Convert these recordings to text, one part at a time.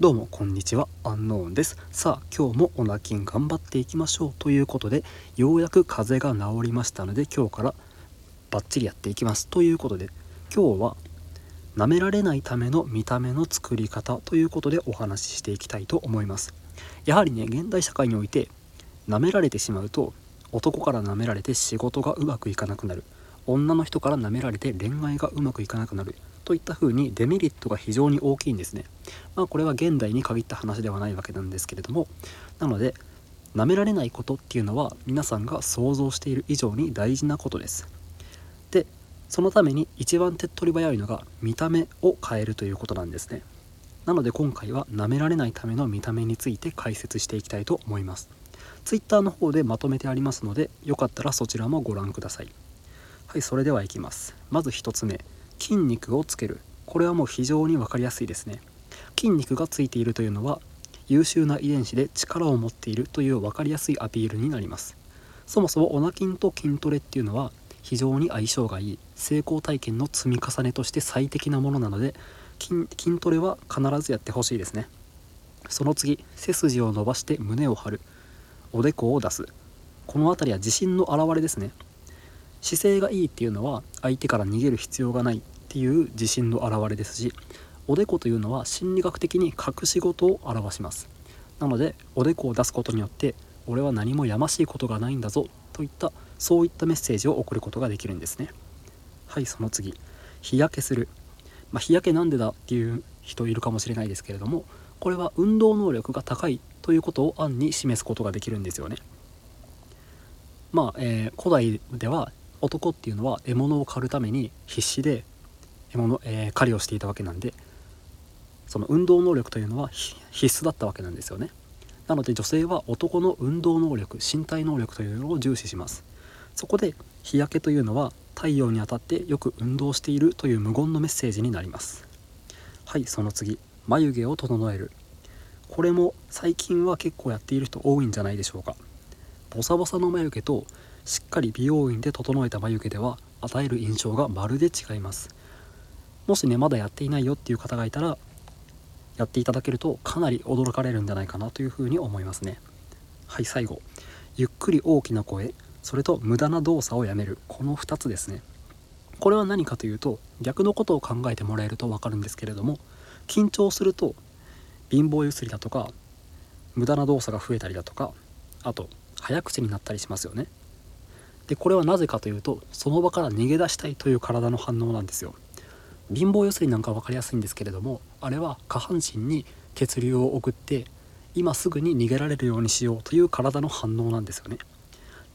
どうもこんにちはアンノーンです。さあ今日もオナキン頑張っていきましょうということでようやく風邪が治りましたので今日からバッチリやっていきます。ということで今日は舐められないための見た目の作り方ということでお話ししていきたいと思います。やはりね現代社会において舐められてしまうと男から舐められて仕事がうまくいかなくなる。女の人から舐められて恋愛がうまくいかなくなるといった風にデメリットが非常に大きいんですね。まあこれは現代に限った話ではないわけなんですけれどもなので舐められないことっていうのは皆さんが想像している以上に大事なことです。でそのために一番手っ取り早いのが見た目を変えるということなんですね。なので今回は舐められないための見た目について解説していきたいと思います。Twitter の方でまとめてありますのでよかったらそちらもご覧ください。はいそれではいきます。まず1つ目筋肉をつける。これはもう非常に分かりやすいですね。筋肉がついているというのは優秀な遺伝子で力を持っているという分かりやすいアピールになります。そもそもオナ筋と筋トレっていうのは非常に相性がいい。成功体験の積み重ねとして最適なものなので筋トレは必ずやってほしいですね。その次背筋を伸ばして胸を張る。おでこを出す。この辺りは自信の表れですね。姿勢がいいっていうのは相手から逃げる必要がないっていう自信の表れですしおでこというのは心理学的に隠し事を表します。なのでおでこを出すことによって俺は何もやましいことがないんだぞといったそういったメッセージを送ることができるんですね。はいその次。日焼けする、まあ、日焼けなんでだっていう人いるかもしれないですけれどもこれは運動能力が高いということを暗に示すことができるんですよね。まあ、えー、古代では男っていうのは獲物を狩るために必死で獲物、えー、狩りをしていたわけなんでその運動能力というのは必須だったわけなんですよね。なので女性は男の運動能力身体能力というのを重視します。そこで日焼けというのは太陽に当たってよく運動しているという無言のメッセージになります。はいその次。眉毛を整える。これも最近は結構やっている人多いんじゃないでしょうか。ボサボサの眉毛としっかり美容院で整えた眉毛では与える印象がまるで違います。もしねまだやっていないよっていう方がいたらやっていただけるとかなり驚かれるんじゃないかなというふうに思いますね。はい最後。ゆっくり大きな声それと無駄な動作をやめる。この2つですね。これは何かというと逆のことを考えてもらえると分かるんですけれども緊張すると貧乏ゆすりだとか無駄な動作が増えたりだとかあと早口になったりしますよね。でこれはなぜかというとその場から逃げ出したいという体の反応なんですよ。貧乏ゆすりなんか分かりやすいんですけれどもあれは下半身に血流を送って今すぐに逃げられるようにしようという体の反応なんですよね。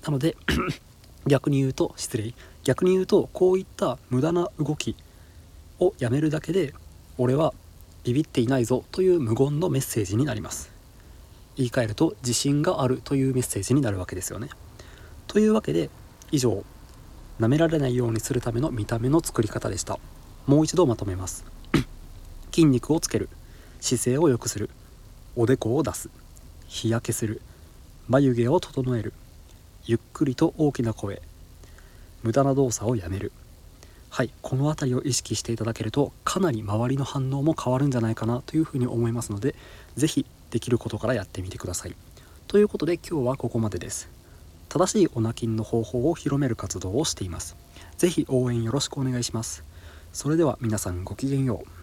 なので 逆に言うと失礼。逆に言うとこういった無駄な動きをやめるだけで俺はビビっていないぞという無言のメッセージになります。言い換えると自信があるというメッセージになるわけですよね。というわけで以上舐められないようにするための見た目の作り方でした。もう一度まとめます。筋肉をつける。姿勢を良くする。おでこを出す。日焼けする。眉毛を整える。ゆっくりと大きな声。無駄な動作をやめる。はいこの辺りを意識していただけるとかなり周りの反応も変わるんじゃないかなというふうに思いますので是非できることからやってみてくださいということで今日はここまでです正しいオナキンの方法を広める活動をしています。是非応援よろしくお願いします。それでは皆さんごきげんよう。